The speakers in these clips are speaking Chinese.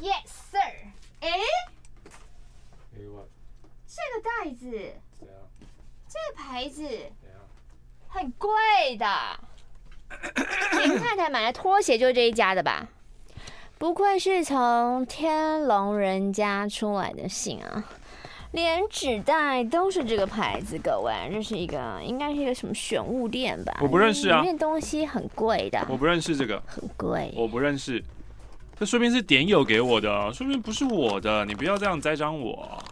Yes, sir。哎，这个袋子，这个牌子，很贵的。林太太买的拖鞋就是这一家的吧？不愧是从天龙人家出来的信啊，连纸袋都是这个牌子。各位，这是一个应该是一个什么选物店吧？我不认识啊，里面东西很贵的。我不认识这个，很贵。我不认识，这说明是点友给我的，说明不是我的。你不要这样栽赃我。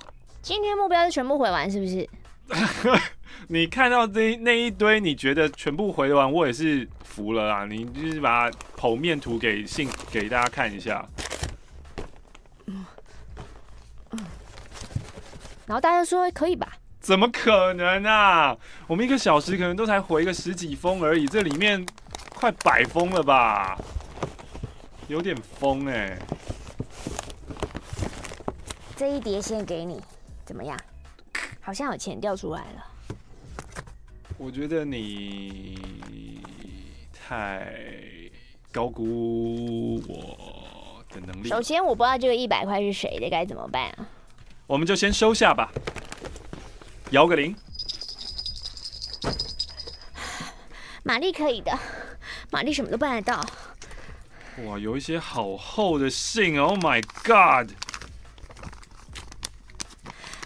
今天目标是全部回完，是不是？你看到那那一堆，你觉得全部回完，我也是服了啦。你就是把剖面图给信给大家看一下，嗯嗯，然后大家说可以吧？怎么可能啊？我们一个小时可能都才回个十几封而已，这里面快百封了吧？有点疯哎、欸。这一叠先给你，怎么样？好像有钱掉出来了。我觉得你太高估我的能力。首先，我不知道这个一百块是谁的，该怎么办啊？我们就先收下吧。摇个铃。玛丽可以的，玛丽什么都办得到。哇，有一些好厚的信，Oh my God！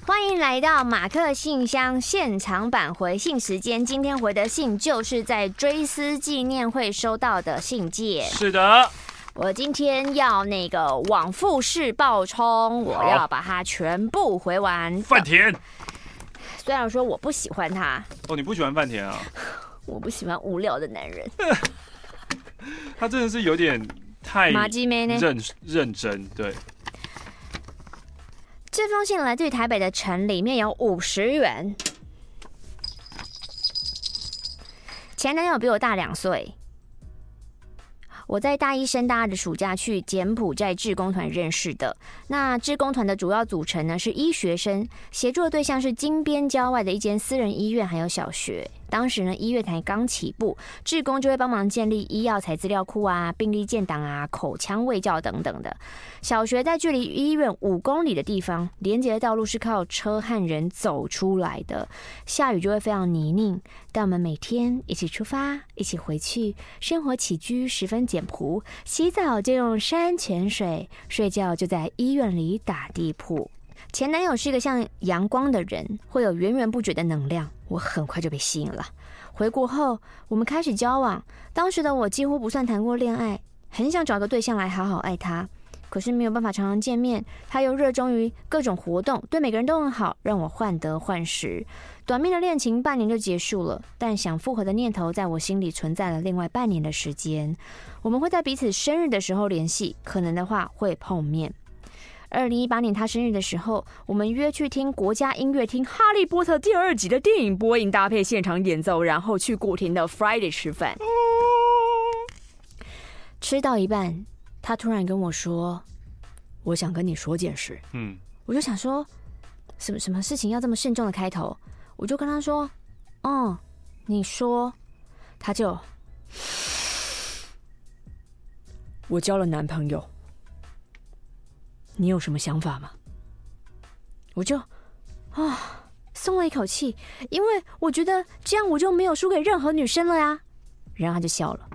欢迎来到马克信箱现场版回信时间。今天回的信就是在追思纪念会收到的信件。是的，我今天要那个往复式爆冲，我要把它全部回完。饭田，虽然说我不喜欢他。哦，你不喜欢饭田啊？我不喜欢无聊的男人。他真的是有点太认认真，对。这封信来自于台北的城，里面有五十元。前男友比我大两岁。我在大一升大二的暑假去柬埔寨志工团认识的。那志工团的主要组成呢是医学生，协助的对象是金边郊外的一间私人医院，还有小学。当时呢，医院才刚起步，志工就会帮忙建立医药材资料库啊、病历建档啊、口腔卫教等等的。小学在距离医院五公里的地方，连接的道路是靠车和人走出来的，下雨就会非常泥泞。但我们每天一起出发，一起回去，生活起居十分简朴，洗澡就用山泉水，睡觉就在医院里打地铺。前男友是一个像阳光的人，会有源源不绝的能量。我很快就被吸引了。回国后，我们开始交往。当时的我几乎不算谈过恋爱，很想找个对象来好好爱他。可是没有办法常常见面，他又热衷于各种活动，对每个人都很好，让我患得患失。短命的恋情半年就结束了，但想复合的念头在我心里存在了另外半年的时间。我们会在彼此生日的时候联系，可能的话会碰面。二零一八年他生日的时候，我们约去听国家音乐厅《哈利波特》第二集的电影播映，搭配现场演奏，然后去古亭的 Friday 吃饭。吃到一半，他突然跟我说：“我想跟你说件事。”嗯，我就想说，什么什么事情要这么慎重的开头？我就跟他说：“哦，你说。”他就，我交了男朋友。你有什么想法吗？我就啊松了一口气，因为我觉得这样我就没有输给任何女生了呀。然后他就笑了。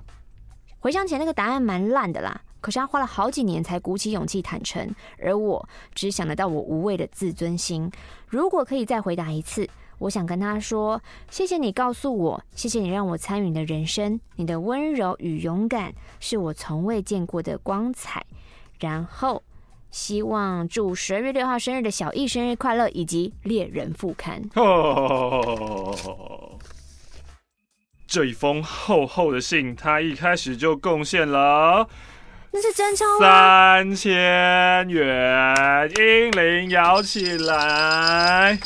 回想起来，那个答案蛮烂的啦，可是他花了好几年才鼓起勇气坦诚，而我只想得到我无畏的自尊心。如果可以再回答一次，我想跟他说：谢谢你告诉我，谢谢你让我参与你的人生，你的温柔与勇敢是我从未见过的光彩。然后。希望祝十二月六号生日的小易生日快乐，以及猎人副刊。哦，这一封厚厚的信，他一开始就贡献了，那是真钞三千元，英灵摇起来。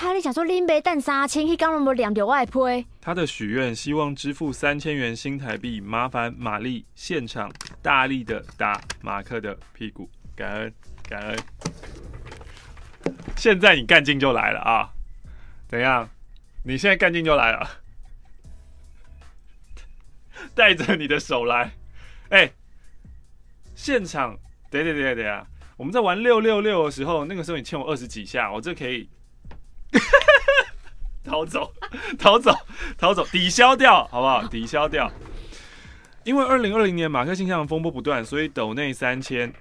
他里想说林北蛋三千，去刚刚我两条外配。他的许愿希望支付三千元新台币，麻烦玛丽现场大力的打马克的屁股，感恩感恩。现在你干劲就来了啊！怎样？你现在干劲就来了。带着你的手来。哎、欸，现场，等等等等啊！我们在玩六六六的时候，那个时候你欠我二十几下，我这可以 逃走，逃走，逃走，抵消掉，好不好？抵消掉。因为二零二零年马克信箱的风波不断，所以抖内三千。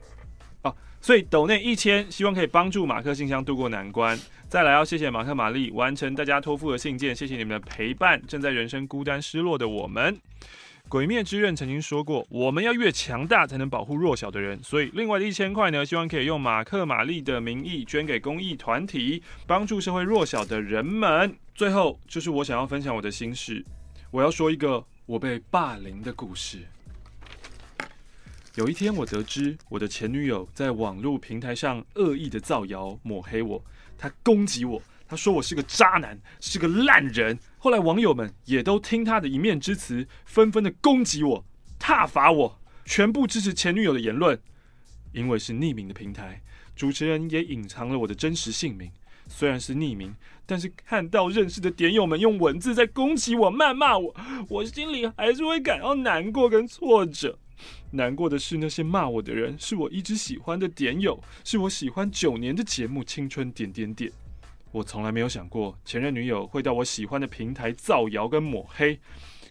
所以抖内一千，希望可以帮助马克信箱渡过难关。再来要谢谢马克玛丽完成大家托付的信件，谢谢你们的陪伴。正在人生孤单失落的我们，鬼灭之刃曾经说过，我们要越强大才能保护弱小的人。所以另外的一千块呢，希望可以用马克玛丽的名义捐给公益团体，帮助社会弱小的人们。最后就是我想要分享我的心事，我要说一个我被霸凌的故事。有一天，我得知我的前女友在网络平台上恶意的造谣抹黑我，她攻击我，他说我是个渣男，是个烂人。后来网友们也都听他的一面之词，纷纷的攻击我、挞伐我，全部支持前女友的言论。因为是匿名的平台，主持人也隐藏了我的真实姓名。虽然是匿名，但是看到认识的点友们用文字在攻击我、谩骂我，我心里还是会感到难过跟挫折。难过的是，那些骂我的人是我一直喜欢的点友，是我喜欢九年的节目《青春点点点》。我从来没有想过前任女友会到我喜欢的平台造谣跟抹黑，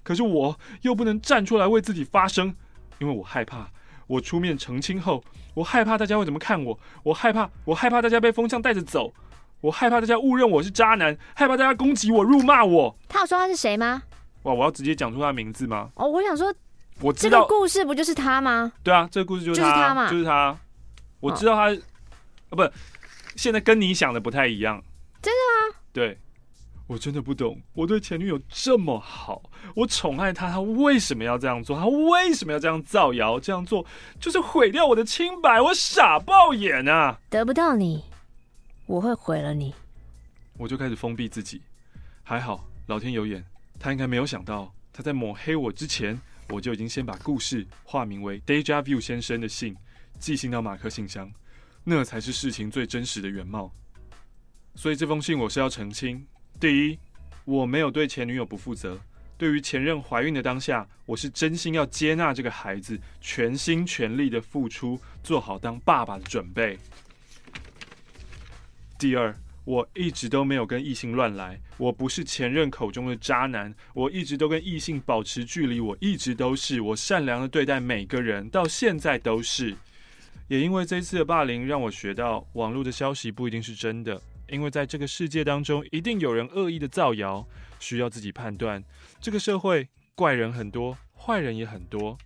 可是我又不能站出来为自己发声，因为我害怕我出面澄清后，我害怕大家会怎么看我，我害怕我害怕大家被风向带着走，我害怕大家误认我是渣男，害怕大家攻击我、辱骂我。他有说他是谁吗？哇，我要直接讲出他的名字吗？哦，我想说。我知道这个故事不就是他吗？对啊，这个故事就是他，就是他嘛，就是他。我知道他，哦、啊，不，现在跟你想的不太一样。真的吗？对，我真的不懂。我对前女友这么好，我宠爱她，她为什么要这样做？她为什么要这样造谣？这样做就是毁掉我的清白。我傻爆眼啊！得不到你，我会毁了你。我就开始封闭自己。还好，老天有眼，他应该没有想到，他在抹黑我之前。我就已经先把故事化名为 Deja Vu 先生的信寄信到马克信箱，那才是事情最真实的原貌。所以这封信我是要澄清：第一，我没有对前女友不负责；对于前任怀孕的当下，我是真心要接纳这个孩子，全心全力的付出，做好当爸爸的准备。第二。我一直都没有跟异性乱来，我不是前任口中的渣男，我一直都跟异性保持距离，我一直都是，我善良的对待每个人，到现在都是。也因为这次的霸凌，让我学到网络的消息不一定是真的，因为在这个世界当中，一定有人恶意的造谣，需要自己判断。这个社会怪人很多，坏人也很多。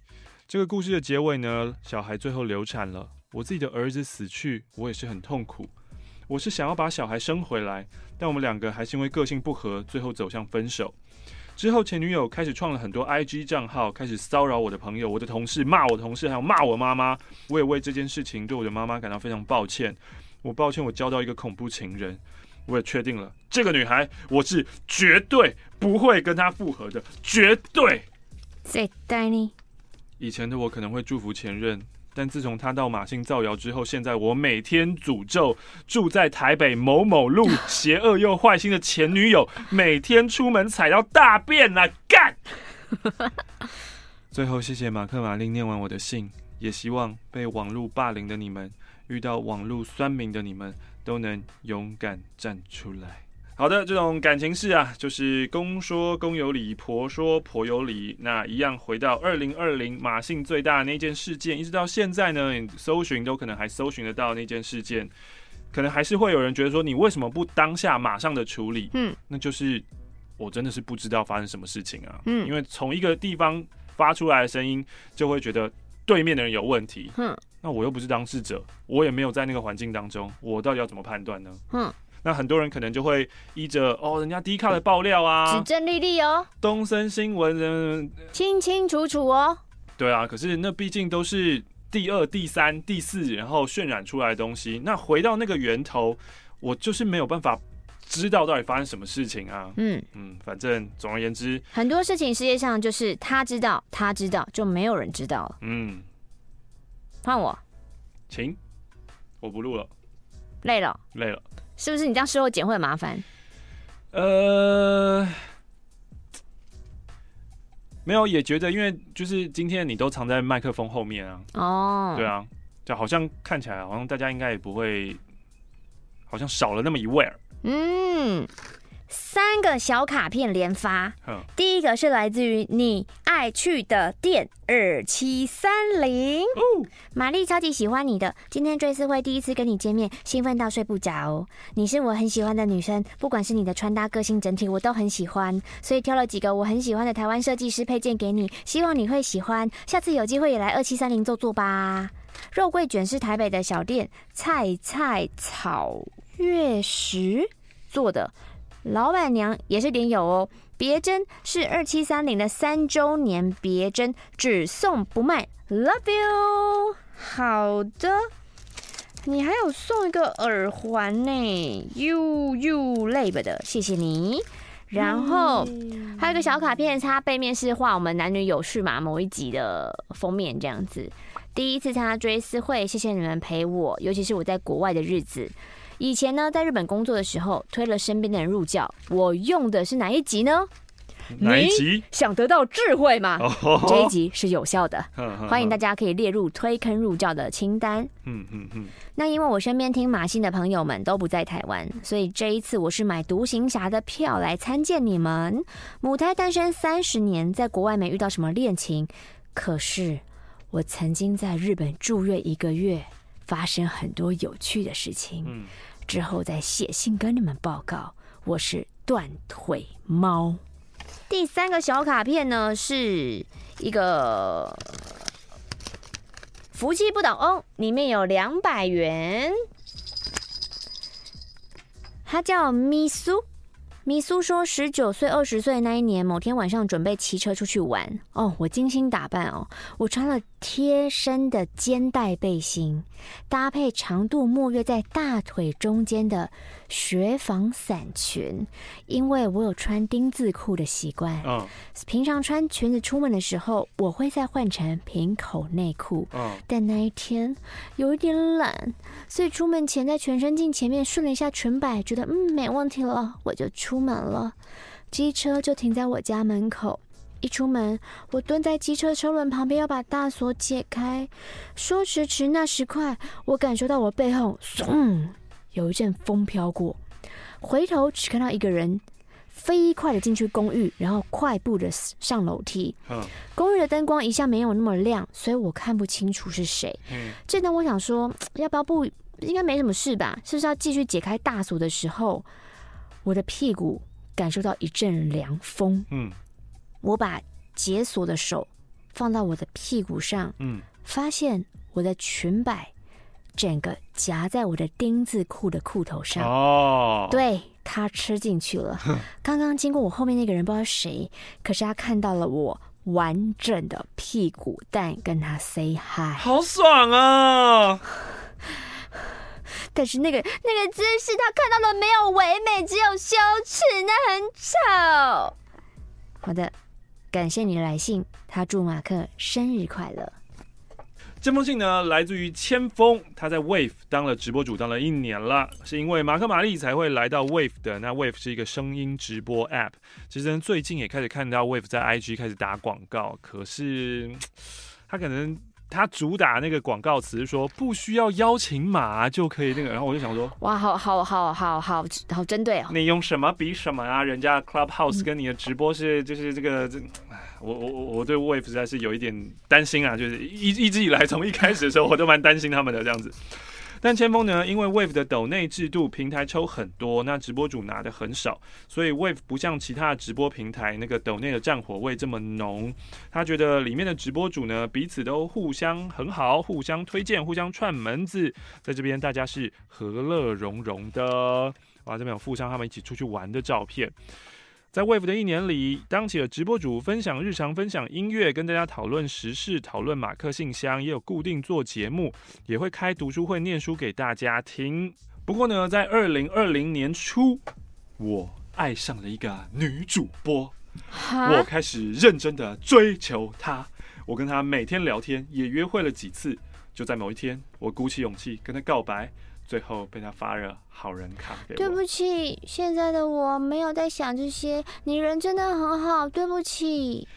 这个故事的结尾呢，小孩最后流产了，我自己的儿子死去，我也是很痛苦。我是想要把小孩生回来，但我们两个还是因为个性不合，最后走向分手。之后，前女友开始创了很多 IG 账号，开始骚扰我的朋友、我的同事，骂我同事，还有骂我妈妈。我也为这件事情对我的妈妈感到非常抱歉。我抱歉，我交到一个恐怖情人。我也确定了，这个女孩我是绝对不会跟她复合的，绝对。绝対に。以前的我可能会祝福前任。但自从他到马信造谣之后，现在我每天诅咒住在台北某某路、邪恶又坏心的前女友，每天出门踩到大便啊！干！最后，谢谢马克·玛丽念完我的信，也希望被网络霸凌的你们，遇到网络酸民的你们，都能勇敢站出来。好的，这种感情事啊，就是公说公有理，婆说婆有理。那一样回到二零二零马姓最大的那件事件，一直到现在呢，你搜寻都可能还搜寻得到那件事件，可能还是会有人觉得说，你为什么不当下马上的处理？嗯，那就是我真的是不知道发生什么事情啊。嗯，因为从一个地方发出来的声音，就会觉得对面的人有问题。嗯，那我又不是当事者，我也没有在那个环境当中，我到底要怎么判断呢？嗯。那很多人可能就会依着哦，人家低卡的爆料啊，指证莉莉哦，东森新闻人清清楚楚哦。对啊，可是那毕竟都是第二、第三、第四，然后渲染出来的东西。那回到那个源头，我就是没有办法知道到底发生什么事情啊。嗯嗯，反正总而言之，很多事情世界上就是他知道，他知道，就没有人知道了。嗯，换我，请，我不录了，累了，累了。是不是你这样事后剪会很麻烦？呃，没有，也觉得，因为就是今天你都藏在麦克风后面啊。哦，对啊，就好像看起来好像大家应该也不会，好像少了那么一位儿。嗯。三个小卡片连发，第一个是来自于你爱去的店二七三零，玛丽超级喜欢你的，今天追思会第一次跟你见面，兴奋到睡不着。你是我很喜欢的女生，不管是你的穿搭、个性、整体，我都很喜欢，所以挑了几个我很喜欢的台湾设计师配件给你，希望你会喜欢。下次有机会也来二七三零坐坐吧。肉桂卷是台北的小店，菜菜草月食做的。老板娘也是点友哦，别针是二七三零的三周年别针，只送不卖，Love you。好的，你还有送一个耳环呢，You You Lab 的，谢谢你。然后还有个小卡片，它背面是画我们男女有事嘛，某一集的封面这样子。第一次参加追思会，谢谢你们陪我，尤其是我在国外的日子。以前呢，在日本工作的时候，推了身边的人入教。我用的是哪一集呢？哪一集？想得到智慧吗？哦、这一集是有效的，欢迎大家可以列入推坑入教的清单。嗯嗯嗯。那因为我身边听马信的朋友们都不在台湾，所以这一次我是买独行侠的票来参见你们。母胎单身三十年，在国外没遇到什么恋情，可是我曾经在日本住院一个月，发生很多有趣的事情。嗯。之后再写信跟你们报告，我是断腿猫。第三个小卡片呢，是一个福气不倒翁，里面有两百元。它叫咪苏。米苏说：“十九岁、二十岁那一年，某天晚上准备骑车出去玩哦，我精心打扮哦，我穿了贴身的肩带背心，搭配长度没约在大腿中间的雪纺伞裙，因为我有穿丁字裤的习惯。嗯，平常穿裙子出门的时候，我会再换成平口内裤。嗯，但那一天有一点懒，所以出门前在全身镜前面顺了一下裙摆，觉得嗯没问题了，我就出。”出门了，机车就停在我家门口。一出门，我蹲在机车车轮旁边，要把大锁解开。说时迟，那时快，我感受到我背后，嗖，有一阵风飘过。回头只看到一个人飞快的进去公寓，然后快步的上楼梯。公寓的灯光一下没有那么亮，所以我看不清楚是谁。正当我想说，要不要不，应该没什么事吧？是不是要继续解开大锁的时候？我的屁股感受到一阵凉风，嗯，我把解锁的手放到我的屁股上，嗯，发现我的裙摆整个夹在我的丁字裤的裤头上，哦，对，他吃进去了。刚刚经过我后面那个人不知道谁，可是他看到了我完整的屁股蛋，跟他 say hi，好爽啊！但是那个那个姿势，他看到了没有唯美，只有羞耻，那很丑。好的，感谢你的来信，他祝马克生日快乐。这封信呢，来自于千峰，他在 Wave 当了直播主，当了一年了，是因为马克玛丽才会来到 Wave 的。那 Wave 是一个声音直播 App，其实最近也开始看到 Wave 在 IG 开始打广告，可是 他可能。他主打那个广告词是说不需要邀请码就可以那个，然后我就想说，哇，好好好好好好针对哦！你用什么比什么啊？人家 Clubhouse 跟你的直播是就是这个这，我我我我对 Wave 实在是有一点担心啊，就是一一直以来从一开始的时候我都蛮担心他们的这样子。但千锋呢，因为 Wave 的抖内制度，平台抽很多，那直播主拿的很少，所以 Wave 不像其他的直播平台那个抖内的战火味这么浓。他觉得里面的直播主呢，彼此都互相很好，互相推荐，互相串门子，在这边大家是和乐融融的。哇，这边有富商他们一起出去玩的照片。在 Wave 的一年里，当起了直播主，分享日常，分享音乐，跟大家讨论时事，讨论马克信箱，也有固定做节目，也会开读书会，念书给大家听。不过呢，在二零二零年初，我爱上了一个女主播，我开始认真的追求她，我跟她每天聊天，也约会了几次。就在某一天，我鼓起勇气跟她告白。最后被他发了好人卡给我。对不起，现在的我没有在想这些。你人真的很好，对不起。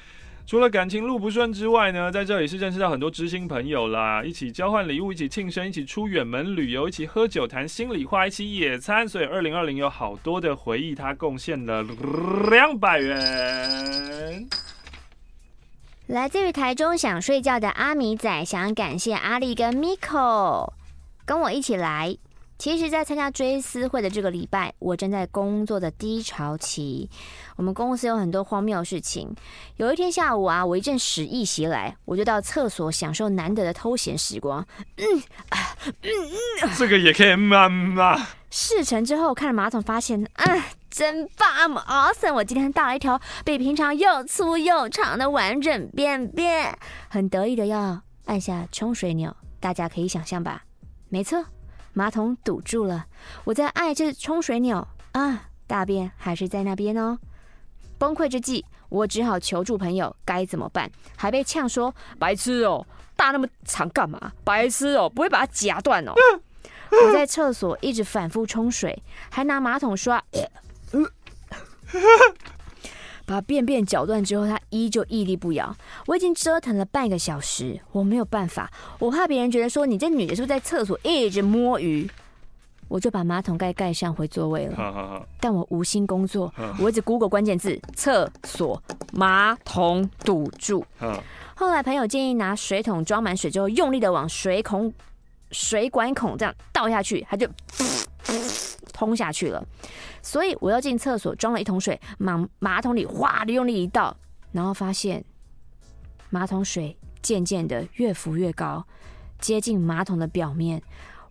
除了感情路不顺之外呢，在这里是认识到很多知心朋友啦，一起交换礼物，一起庆生，一起出远门旅游，一起喝酒谈心里话，一起野餐。所以二零二零有好多的回忆，他贡献了两百元。来自于台中想睡觉的阿米仔，想感谢阿力跟 Miko 跟我一起来。其实，在参加追思会的这个礼拜，我正在工作的低潮期。我们公司有很多荒谬的事情。有一天下午啊，我一阵屎意袭来，我就到厕所享受难得的偷闲时光。嗯啊，嗯嗯，这个也可以慢慢。事成之后，看着马桶，发现，啊，真棒，awesome！我今天大了一条比平常又粗又长的完整便便，很得意的要按下冲水钮，大家可以想象吧？没错。马桶堵住了，我在按这冲水钮啊，大便还是在那边哦。崩溃之际，我只好求助朋友，该怎么办？还被呛说白痴哦，大那么长干嘛？白痴哦，不会把它夹断哦。我在厕所一直反复冲水，还拿马桶刷。把便便搅断之后，他依旧屹立不摇。我已经折腾了半个小时，我没有办法，我怕别人觉得说，你这女的是不是在厕所一直摸鱼？我就把马桶盖盖上，回座位了。好好好，但我无心工作，我一直 Google 关键字：厕所马桶堵住。后来朋友建议拿水桶装满水之后，用力的往水孔、水管孔这样倒下去，它就 通下去了。所以我要进厕所，装了一桶水，往马桶里哗的用力一倒，然后发现马桶水渐渐的越浮越高，接近马桶的表面。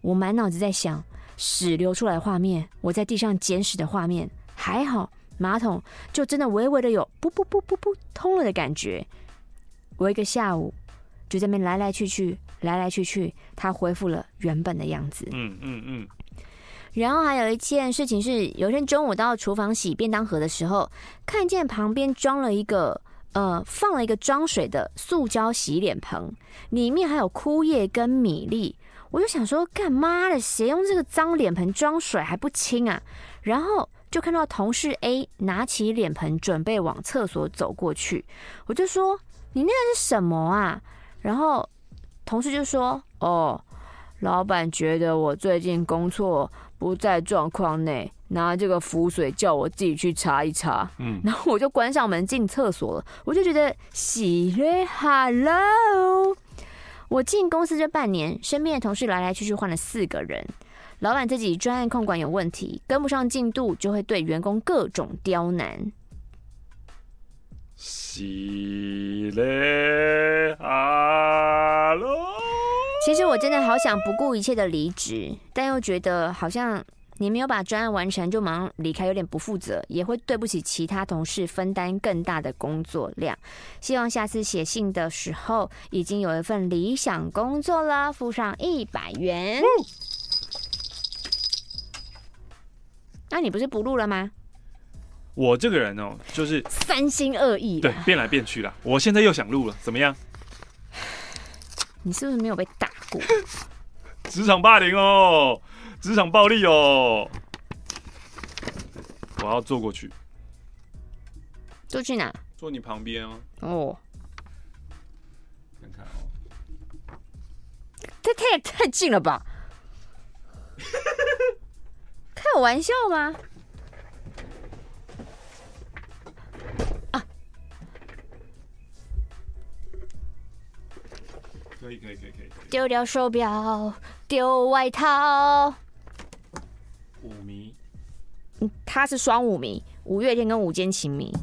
我满脑子在想屎流出来的画面，我在地上捡屎的画面。还好马桶就真的微微的有噗噗噗噗噗通了的感觉。我一个下午就在那边来来去去，来来去去，它恢复了原本的样子。嗯嗯嗯。然后还有一件事情是，有一天中午到厨房洗便当盒的时候，看见旁边装了一个呃，放了一个装水的塑胶洗脸盆，里面还有枯叶跟米粒。我就想说，干妈的，谁用这个脏脸盆装水还不清啊？然后就看到同事 A 拿起脸盆准备往厕所走过去，我就说：“你那个是什么啊？”然后同事就说：“哦，老板觉得我最近工作。”不在状况内，拿这个浮水叫我自己去查一查，嗯，然后我就关上门进厕所了。我就觉得喜嘞，Hello！我进公司这半年，身边的同事来来去去换了四个人，老板自己专案控管有问题，跟不上进度，就会对员工各种刁难。喜嘞，Hello！其实我真的好想不顾一切的离职，但又觉得好像你没有把专案完成就马上离开，有点不负责，也会对不起其他同事分担更大的工作量。希望下次写信的时候已经有一份理想工作了，付上一百元。那、你不是不录了吗？我这个人哦，就是三心二意，对，变来变去了。我现在又想录了，怎么样？你是不是没有被打过？职场霸凌哦，职场暴力哦，我要坐过去。坐去哪？坐你旁边哦。哦。看看哦。这太太近了吧？开我玩笑吗？可以可以可以可以。丢掉手表，丢外套。五迷，嗯，他是双五迷，五月天跟五间情迷。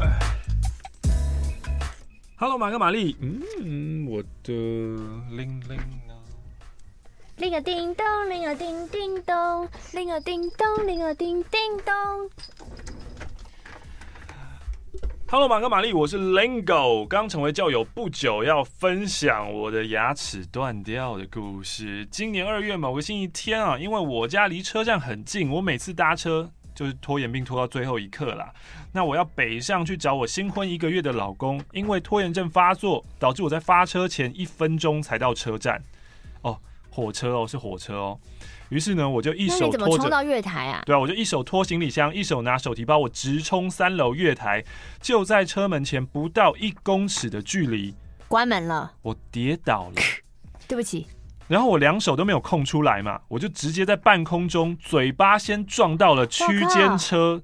哎，Hello，马哥玛丽，嗯，我的铃铃。铃个叮咚，铃个叮叮咚，铃个叮咚，铃个叮叮咚。Hello，马哥玛丽，我是 Lingo，刚成为教友不久，要分享我的牙齿断掉的故事。今年二月某个星期天啊，因为我家离车站很近，我每次搭车就是拖延病拖到最后一刻啦。那我要北上去找我新婚一个月的老公，因为拖延症发作，导致我在发车前一分钟才到车站。哦火车哦，是火车哦。于是呢，我就一手拖着，你怎么冲到月台啊？对啊，我就一手拖行李箱，一手拿手提包，我直冲三楼月台，就在车门前不到一公尺的距离，关门了，我跌倒了，对不起。然后我两手都没有空出来嘛，我就直接在半空中，嘴巴先撞到了区间车，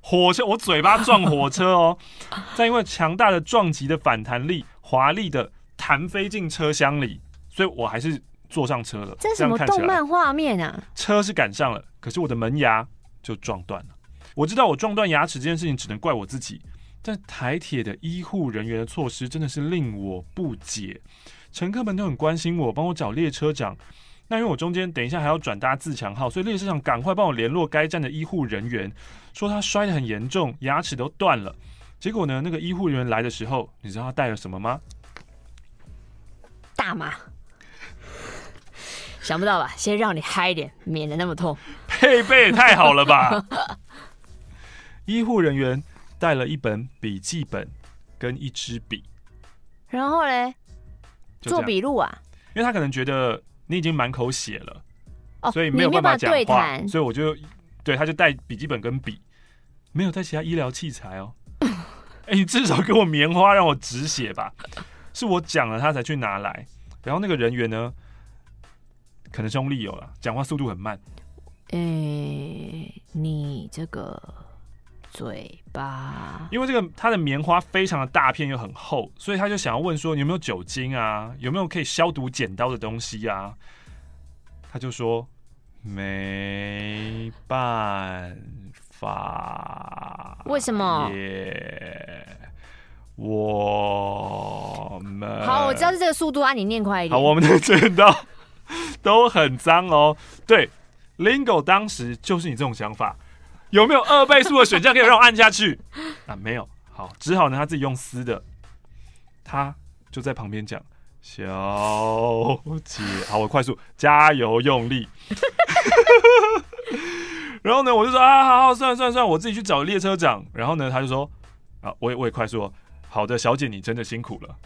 火车，我嘴巴撞火车哦，再因为强大的撞击的反弹力，华丽的弹飞进车厢里，所以我还是。坐上车了，这是什么动漫画面啊？车是赶上了，可是我的门牙就撞断了。我知道我撞断牙齿这件事情只能怪我自己，但台铁的医护人员的措施真的是令我不解。乘客们都很关心我，帮我找列车长。那因为我中间等一下还要转搭自强号，所以列车长赶快帮我联络该站的医护人员，说他摔得很严重，牙齿都断了。结果呢，那个医护人员来的时候，你知道他带了什么吗？大麻。想不到吧？先让你嗨一点，免得那么痛。配备也太好了吧！医护人员带了一本笔记本跟一支笔，然后嘞，做笔录啊。因为他可能觉得你已经满口血了，哦，所以没有办法讲话，所以我就对他就带笔记本跟笔，没有带其他医疗器材哦。哎、欸，你至少给我棉花让我止血吧？是我讲了他才去拿来，然后那个人员呢？可能中立有了，讲话速度很慢。诶、欸，你这个嘴巴，因为这个它的棉花非常的大片又很厚，所以他就想要问说，你有没有酒精啊？有没有可以消毒剪刀的东西啊？他就说没办法。为什么？我们好，我知道是这个速度啊，你念快一点。好，我们的剪刀。都很脏哦。对，Lingo 当时就是你这种想法，有没有二倍速的选项可以让我按下去？啊，没有。好，只好呢他自己用撕的。他就在旁边讲：“小姐，好，我快速加油用力。”然后呢，我就说：“啊，好好，算了算了算了，我自己去找列车长。”然后呢，他就说：“啊，我也我也快速。好的，小姐，你真的辛苦了。”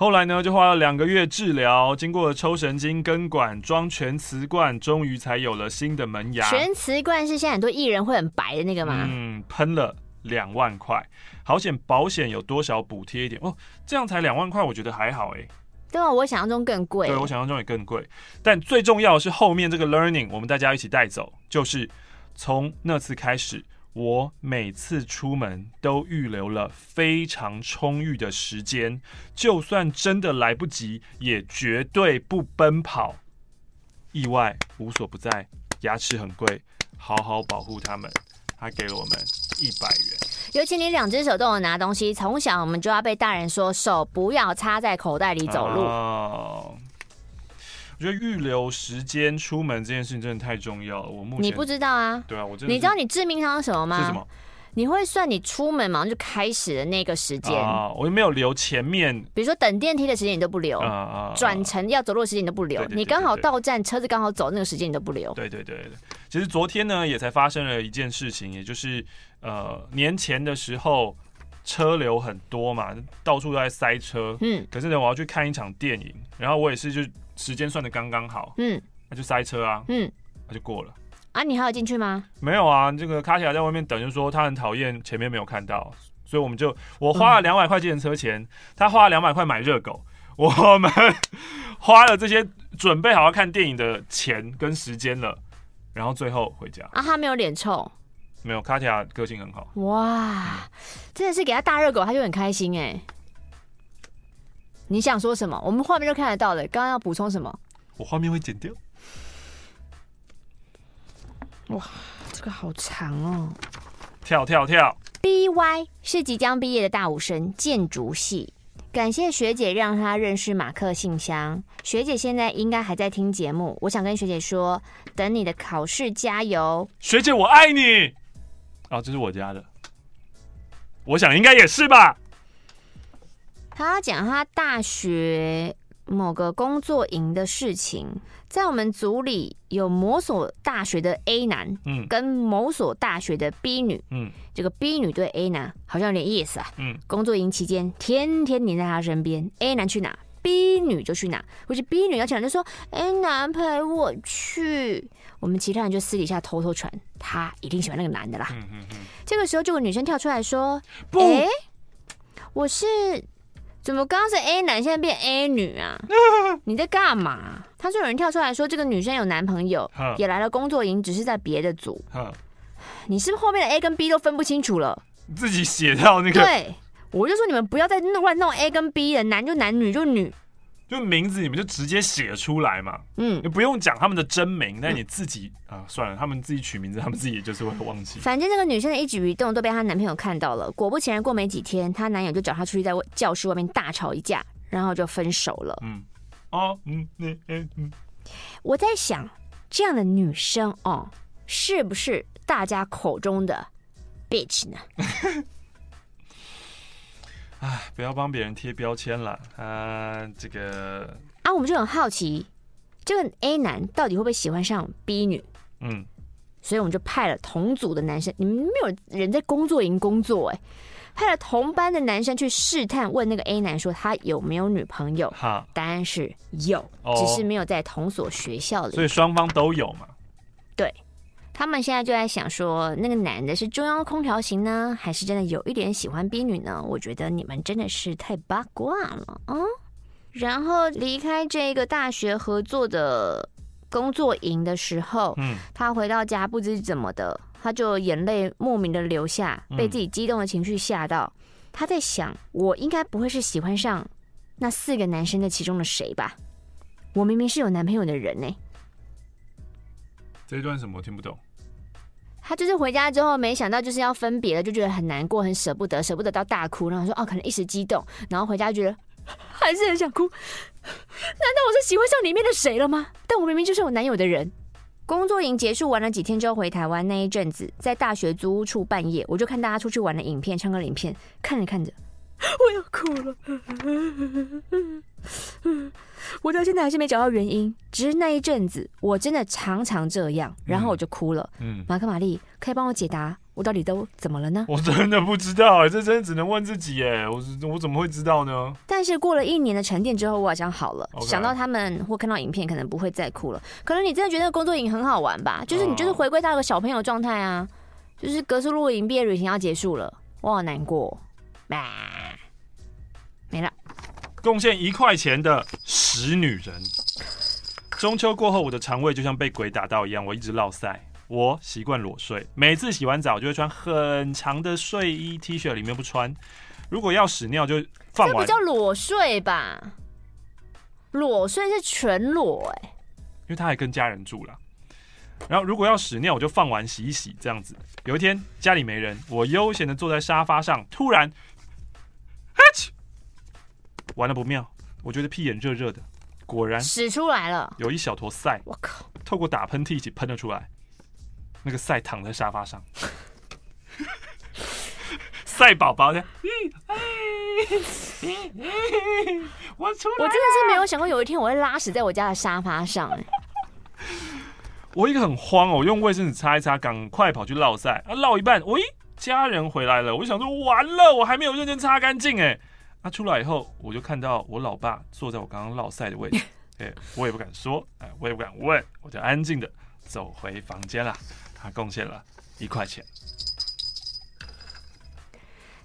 后来呢，就花了两个月治疗，经过了抽神经、根管、装全瓷冠，终于才有了新的门牙。全瓷冠是现在很多艺人会很白的那个吗？嗯，喷了两万块，好险保险有多少补贴一点哦，这样才两万块，我觉得还好哎。对啊，我想象中更贵。对，我想象中也更贵。但最重要的是后面这个 learning，我们大家一起带走，就是从那次开始。我每次出门都预留了非常充裕的时间，就算真的来不及，也绝对不奔跑。意外无所不在，牙齿很贵，好好保护它们。他给了我们一百元。尤其你两只手都有拿东西，从小我们就要被大人说手不要插在口袋里走路。哦我觉得预留时间出门这件事情真的太重要了。我目前你不知道啊？对啊，我真的。你知道你致命伤是什么吗？是什么？你会算你出门马上就开始的那个时间啊？我又没有留前面，比如说等电梯的时间你都不留啊，转乘要走路的时间你都不留，你刚好到站车子刚好走那个时间你都不留。对对对对，其实昨天呢也才发生了一件事情，也就是呃年前的时候车流很多嘛，到处都在塞车。嗯，可是呢我要去看一场电影，然后我也是就。时间算的刚刚好，嗯，那就塞车啊，嗯，那就过了啊。你还有进去吗？没有啊，这个卡提亚在外面等，就说他很讨厌前面没有看到，所以我们就我花了两百块计程车钱，嗯、他花了两百块买热狗，我们花了这些准备好要看电影的钱跟时间了，然后最后回家啊。他没有脸臭，没有，卡提亚个性很好，哇，真的是给他大热狗，他就很开心哎、欸。你想说什么？我们画面就看得到的。刚刚要补充什么？我画面会剪掉。哇，这个好长哦！跳跳跳！BY 是即将毕业的大五生，建筑系。感谢学姐让他认识马克信箱。学姐现在应该还在听节目。我想跟学姐说，等你的考试加油。学姐，我爱你。哦，这是我家的。我想应该也是吧。他讲他大学某个工作营的事情，在我们组里有某所大学的 A 男，嗯，跟某所大学的 B 女，嗯，这个 B 女对 A 男好像有点意思啊，嗯，工作营期间天天黏在他身边，A 男去哪？B 女就去哪，或是 B 女要请人就说 A 男陪我去，我们其他人就私底下偷偷传，他一定喜欢那个男的啦。嗯嗯嗯。这个时候就有女生跳出来说：“不，欸、我是怎么刚刚是 A 男，现在变 A 女啊？你在干嘛？”他说有人跳出来说这个女生有男朋友，也来了工作营，只是在别的组。你是不是后面的 A 跟 B 都分不清楚了？自己写到那个。对。我就说你们不要再乱弄 A 跟 B 的，男就男，女就女，就名字你们就直接写出来嘛，嗯，你不用讲他们的真名，但你自己、嗯、啊，算了，他们自己取名字，他们自己也就是会忘记。反正这个女生的一举一动都被她男朋友看到了，果不其然，过没几天，她男友就找她出去在教室外面大吵一架，然后就分手了。嗯，哦，嗯，嗯，嗯，我在想，这样的女生哦，是不是大家口中的 bitch 呢？哎，不要帮别人贴标签了。啊，这个啊，我们就很好奇，这个 A 男到底会不会喜欢上 B 女？嗯，所以我们就派了同组的男生，你们没有人在工作营工作哎，派了同班的男生去试探，问那个 A 男说他有没有女朋友？哈，答案是有，只是没有在同所学校里，所以双方都有嘛。对。他们现在就在想说，那个男的是中央空调型呢，还是真的有一点喜欢 B 女呢？我觉得你们真的是太八卦了啊！然后离开这个大学合作的工作营的时候，嗯，他回到家不知怎么的，他就眼泪莫名的流下，被自己激动的情绪吓到。他在想，我应该不会是喜欢上那四个男生的其中的谁吧？我明明是有男朋友的人呢。这一段什么我听不懂？他就是回家之后，没想到就是要分别了，就觉得很难过，很舍不得，舍不得到大哭。然后说：“哦，可能一时激动。”然后回家觉得还是很想哭。难道我是喜欢上里面的谁了吗？但我明明就是我男友的人。工作营结束玩了几天之后回台湾那一阵子，在大学租屋处半夜，我就看大家出去玩的影片、唱歌影片，看着看着，我要哭了。我到现在还是没找到原因，只是那一阵子我真的常常这样，然后我就哭了。嗯，马克玛丽可以帮我解答我到底都怎么了呢？我真的不知道哎，这真的只能问自己哎，我我怎么会知道呢？但是过了一年的沉淀之后，我好像好了.想到他们或看到影片，可能不会再哭了。可能你真的觉得工作营很好玩吧？就是你就是回归到一个小朋友状态啊，就是格苏露营毕业旅行要结束了，我好难过，没了。贡献一块钱的屎女人。中秋过后，我的肠胃就像被鬼打到一样，我一直落赛。我习惯裸睡，每次洗完澡就会穿很长的睡衣 T 恤，里面不穿。如果要屎尿就放完。这不叫裸睡吧？裸睡是全裸哎、欸。因为他还跟家人住了。然后如果要屎尿，我就放完洗一洗这样子。有一天家里没人，我悠闲的坐在沙发上，突然，完了不妙，我觉得屁眼热热的，果然屎出来了，有一小坨塞，我靠，透过打喷嚏一起喷了出来，那个赛躺在沙发上，赛宝宝的，我出来，我真的是没有想过有一天我会拉屎在我家的沙发上，哎，我一个很慌哦，我用卫生纸擦一擦，赶快跑去落赛，啊，落一半，喂，家人回来了，我就想说完了，我还没有认真擦干净，哎。他出来以后，我就看到我老爸坐在我刚刚落赛的位置，哎，我也不敢说，哎，我也不敢问，我就安静的走回房间了。他贡献了一块钱。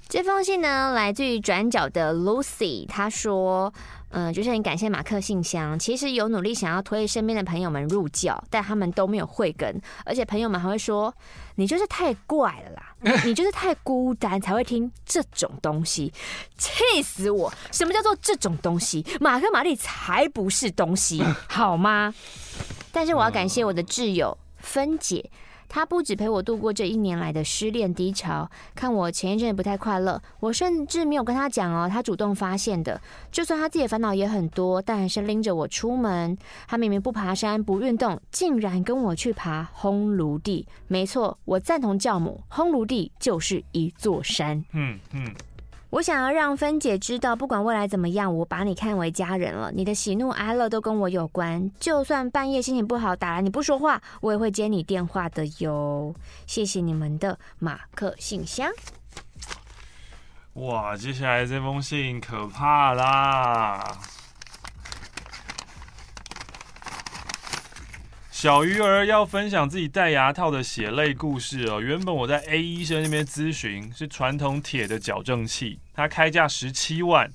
这封信呢，来自于转角的 Lucy，他说。嗯，就是很感谢马克信箱。其实有努力想要推身边的朋友们入教，但他们都没有慧根，而且朋友们还会说你就是太怪了啦，你就是太孤单才会听这种东西，气死我！什么叫做这种东西？马克玛丽才不是东西，好吗？但是我要感谢我的挚友芬姐。他不止陪我度过这一年来的失恋低潮，看我前一阵不太快乐，我甚至没有跟他讲哦，他主动发现的。就算他自己的烦恼也很多，但还是拎着我出门。他明明不爬山不运动，竟然跟我去爬烘炉地。没错，我赞同教母，烘炉地就是一座山。嗯。嗯我想要让芬姐知道，不管未来怎么样，我把你看为家人了。你的喜怒哀乐都跟我有关，就算半夜心情不好打来你不说话，我也会接你电话的哟。谢谢你们的马克信箱。哇，接下来这封信可怕啦！小鱼儿要分享自己戴牙套的血泪故事哦。原本我在 A 医生那边咨询是传统铁的矫正器，他开价十七万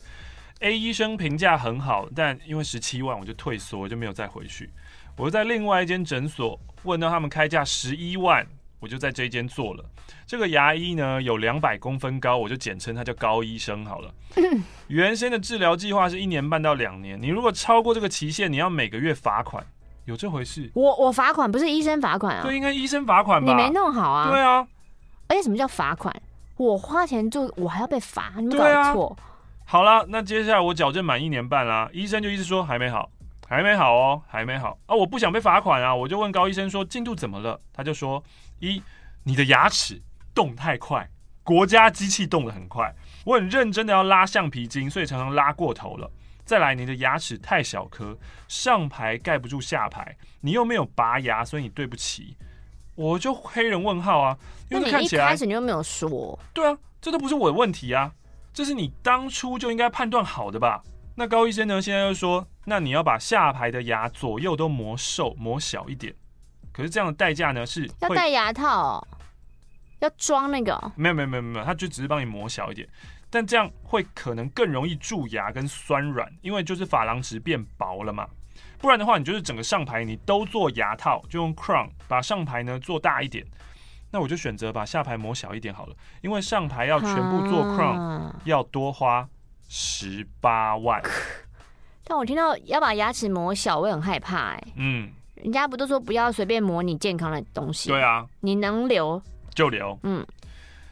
，A 医生评价很好，但因为十七万我就退缩，就没有再回去。我在另外一间诊所问到他们开价十一万，我就在这间做了。这个牙医呢有两百公分高，我就简称他叫高医生好了。原先的治疗计划是一年半到两年，你如果超过这个期限，你要每个月罚款。有这回事？我我罚款不是医生罚款啊？对，应该医生罚款吧？你没弄好啊？对啊。而且什么叫罚款？我花钱就，我还要被罚？你搞错。好了，那接下来我矫正满一年半啦，医生就一直说还没好，还没好哦，还没好啊！我不想被罚款啊，我就问高医生说进度怎么了？他就说：一，你的牙齿动太快，国家机器动得很快，我很认真的要拉橡皮筋，所以常常拉过头了。再来，你的牙齿太小颗，上排盖不住下排，你又没有拔牙，所以你对不起。我就黑人问号啊，因为你看起来，一开始你又没有说。对啊，这都不是我的问题啊，这是你当初就应该判断好的吧？那高医生呢？现在又说，那你要把下排的牙左右都磨瘦、磨小一点。可是这样的代价呢？是要戴牙套，要装那个？没有没有没有没有，他就只是帮你磨小一点。但这样会可能更容易蛀牙跟酸软，因为就是珐琅质变薄了嘛。不然的话，你就是整个上排你都做牙套，就用 Crown 把上排呢做大一点。那我就选择把下排磨小一点好了，因为上排要全部做 Crown 要多花十八万。但我听到要把牙齿磨小，我也很害怕哎、欸。嗯，人家不都说不要随便磨你健康的东西？对啊，你能留就留。嗯。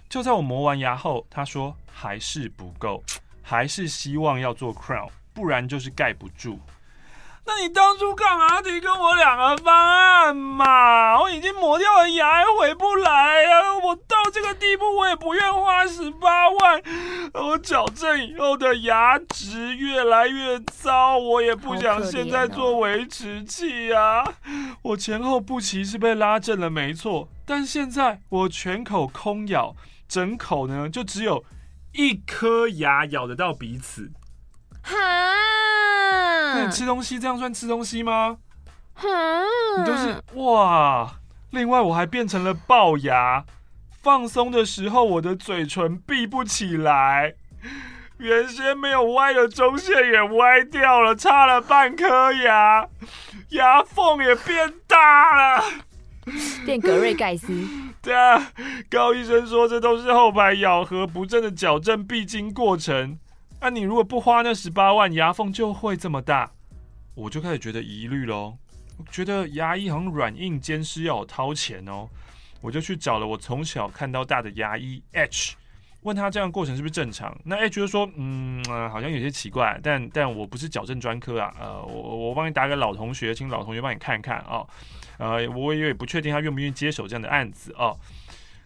就在我磨完牙后，他说还是不够，还是希望要做 crown，不然就是盖不住。那你当初干嘛提跟我两个方案嘛？我已经磨掉了牙，还回不来啊！我到这个地步，我也不愿花十八万。我矫正以后的牙质越来越糟，我也不想现在做维持器啊。我前后不齐是被拉正了，没错，但现在我全口空咬。整口呢，就只有一颗牙咬得到彼此。哈，那你吃东西这样算吃东西吗？哈，你就是哇。另外，我还变成了龅牙，放松的时候，我的嘴唇闭不起来。原先没有歪的中线也歪掉了，差了半颗牙，牙缝也变大了，变格瑞盖斯。对 啊，高医生说这都是后排咬合不正的矫正必经过程。那、你如果不花那十八万，牙缝就会这么大，我就开始觉得疑虑喽。觉得牙医好像软硬兼施，要我掏钱哦。我就去找了我从小看到大的牙医 H，问他这样过程是不是正常？那 H 就说，嗯、好像有些奇怪，但但我不是矫正专科啊，呃，我我帮你打给老同学，请老同学帮你看看啊。哦呃，我也不确定他愿不愿意接手这样的案子哦。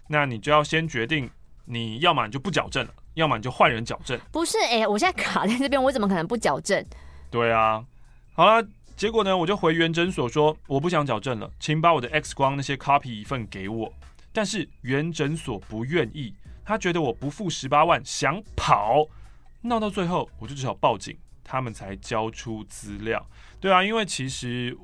那你就要先决定，你要么你就不矫正了，要么你就换人矫正。不是，哎、欸，我现在卡在这边，我怎么可能不矫正？对啊，好了，结果呢，我就回原诊所说我不想矫正了，请把我的 X 光那些 copy 一份给我。但是原诊所不愿意，他觉得我不付十八万想跑，闹到最后我就只好报警，他们才交出资料。对啊，因为其实。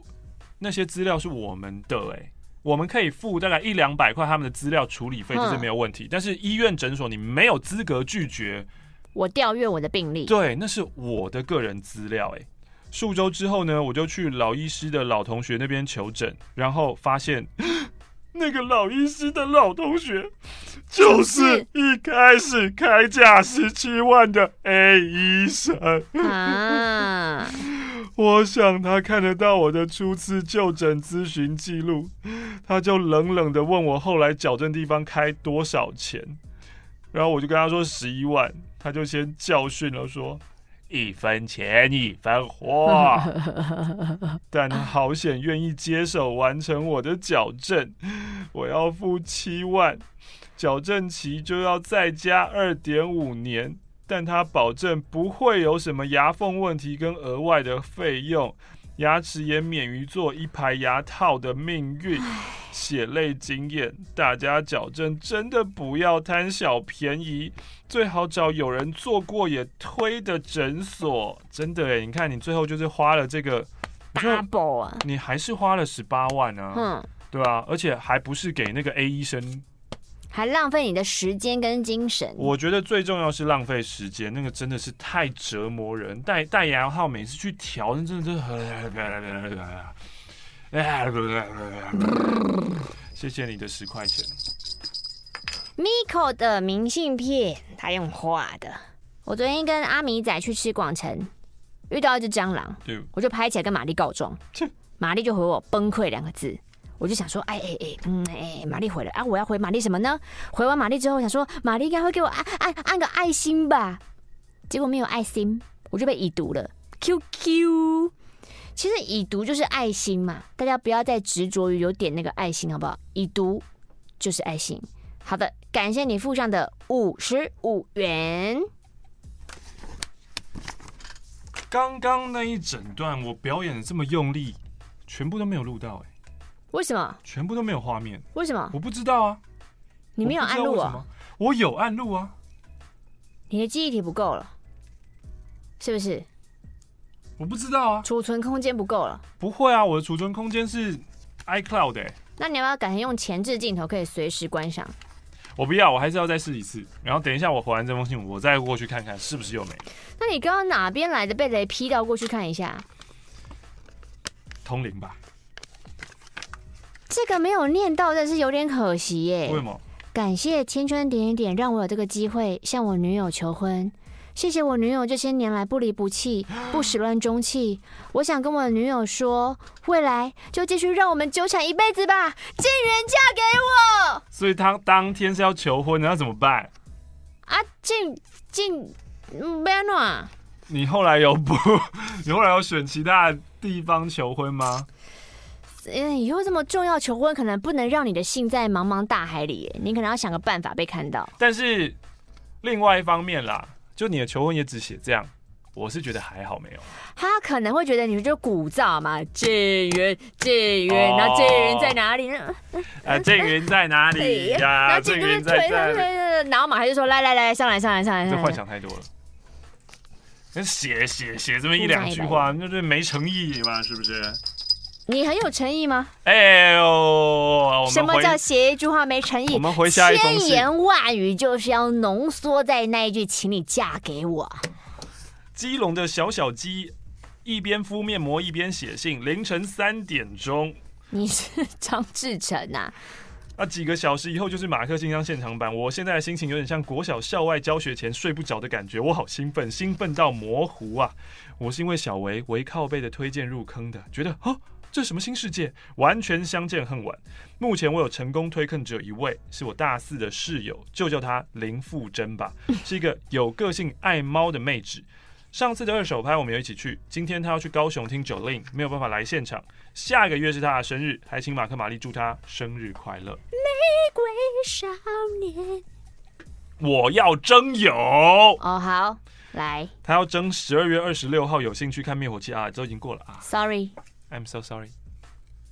那些资料是我们的诶、欸，我们可以付大概一两百块他们的资料处理费，这是没有问题。嗯、但是医院诊所你没有资格拒绝我调阅我的病历，对，那是我的个人资料诶、欸。数周之后呢，我就去老医师的老同学那边求诊，然后发现 那个老医师的老同学就是一开始开价十七万的 A 医生啊。我想他看得到我的初次就诊咨询记录，他就冷冷的问我后来矫正地方开多少钱，然后我就跟他说十一万，他就先教训了说一分钱一分货，但他好险愿意接手完成我的矫正，我要付七万，矫正期就要再加二点五年。但他保证不会有什么牙缝问题跟额外的费用，牙齿也免于做一排牙套的命运，血泪经验，大家矫正真的不要贪小便宜，最好找有人做过也推的诊所。真的诶，你看你最后就是花了这个 double 啊！你还是花了十八万啊，嗯，对啊，而且还不是给那个 A 医生，还浪费你的时间跟精神。我觉得最重要是浪费时间，那个真的是太折磨人。戴戴牙套每次去调，那真的是很。谢谢你的十块钱。Miko 的明信片，他用画的。我昨天跟阿米仔去吃广城，遇到一只蟑螂，我就拍起来跟玛丽告状。玛丽就回我崩溃两个字，我就想说，哎哎哎，嗯哎，玛丽回来啊，我要回玛丽什么呢？回完玛丽之后，想说玛丽应该会给我按按按个爱心吧，结果没有爱心，我就被已读了。QQ，其实已读就是爱心嘛，大家不要再执着于有点那个爱心，好不好？已读就是爱心。好的，感谢你付上的五十五元。刚刚那一整段我表演的这么用力，全部都没有录到哎、为什么？全部都没有画面？为什么？我不知道啊。你没有按路啊？我有按路啊。你的记忆体不够了，是不是？我不知道啊。储存空间不够了？不会啊，我的储存空间是 iCloud 哎、欸。那你要不要改成用前置镜头，可以随时观赏？我不要，我还是要再试一次。然后等一下我回完这封信，我再过去看看是不是又没。那你刚刚哪边来的被雷劈到？过去看一下。通灵吧。这个没有念到，但是有点可惜耶。为什么？感谢青春点点点，让我有这个机会向我女友求婚。谢谢我女友这些年来不离不弃、不始乱终弃。我想跟我的女友说，未来就继续让我们纠缠一辈子吧。静媛嫁给我。所以他当天是要求婚的，那怎么办？啊，静静，不要弄。你后来有不？你后来有选其他地方求婚吗？嗯，以后这么重要求婚，可能不能让你的信在茫茫大海里，你可能要想个办法被看到。但是另外一方面啦。就你的求婚也只写这样，我是觉得还好没有。他可能会觉得你就鼓噪嘛，静媛，静媛，那静媛在哪里呢？啊，静媛在哪里呀？静媛在这里。然后马上就说：“来来来，上来上来上来。”这幻想太多了。那写写写这么一两句话，那就没诚意嘛，是不是？你很有诚意吗？哎呦，什么叫写一句话没诚意？我们回下一。千言万语就是要浓缩在那一句，请你嫁给我。基隆的小小鸡一边敷面膜一边写信，凌晨三点钟。你是张志成啊？那几个小时以后就是马克信箱现场版。我现在的心情有点像国小校外教学前睡不着的感觉，我好兴奋，兴奋到模糊啊！我是因为小维维靠背的推荐入坑的，觉得啊。这什么新世界？完全相见恨晚。目前我有成功推坑只有一位，是我大四的室友，就叫她林富珍吧，是一个有个性、爱猫的妹纸。上次的二手拍我们有一起去，今天她要去高雄听 Jolin，没有办法来现场。下个月是她的生日，还请马克玛丽祝她生日快乐。玫瑰少年，我要征友哦，好来，他要征十二月二十六号，有兴趣看灭火器啊？都已经过了啊，Sorry。I'm so sorry。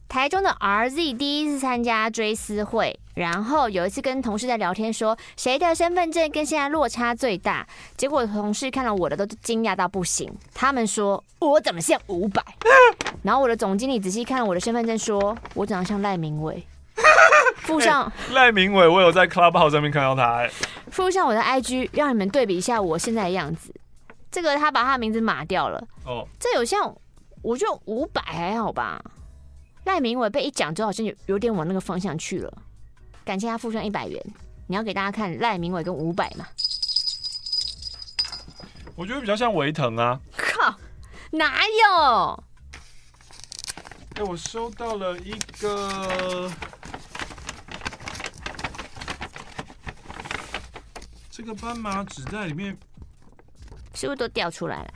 台中的 RZ 第一次参加追思会，然后有一次跟同事在聊天说，谁的身份证跟现在落差最大？结果同事看了我的都惊讶到不行，他们说我怎么像五百？然后我的总经理仔细看了我的身份证，说我长得像赖明伟。附上 赖明伟，我有在 Clubhouse 上面看到他。附上我的 IG，让你们对比一下我现在的样子。这个他把他的名字码掉了。哦，这有像。我就五百还好吧，赖明伟被一讲之后，好像有有点往那个方向去了。感谢他付上一百元，你要给大家看赖明伟跟五百嘛？我觉得比较像维腾啊。靠，哪有？哎、欸，我收到了一个，这个斑马纸袋里面，是不是都掉出来了？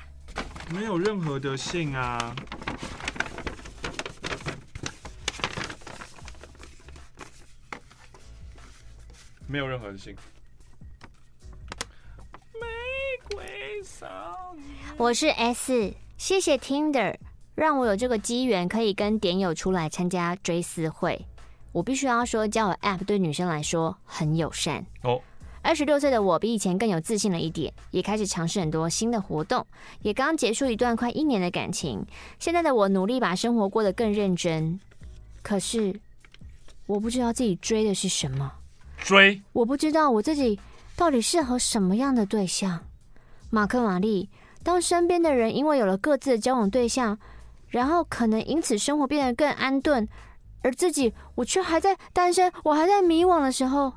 没有任何的信啊，没有任何的信。玫瑰少年，我是 S，谢谢 Tinder，让我有这个机缘可以跟点友出来参加追思会。我必须要说，交友 App 对女生来说很友善哦。二十六岁的我比以前更有自信了一点，也开始尝试很多新的活动，也刚结束一段快一年的感情。现在的我努力把生活过得更认真，可是我不知道自己追的是什么。追？我不知道我自己到底适合什么样的对象。马克玛丽，当身边的人因为有了各自的交往对象，然后可能因此生活变得更安顿。而自己，我却还在单身，我还在迷惘的时候。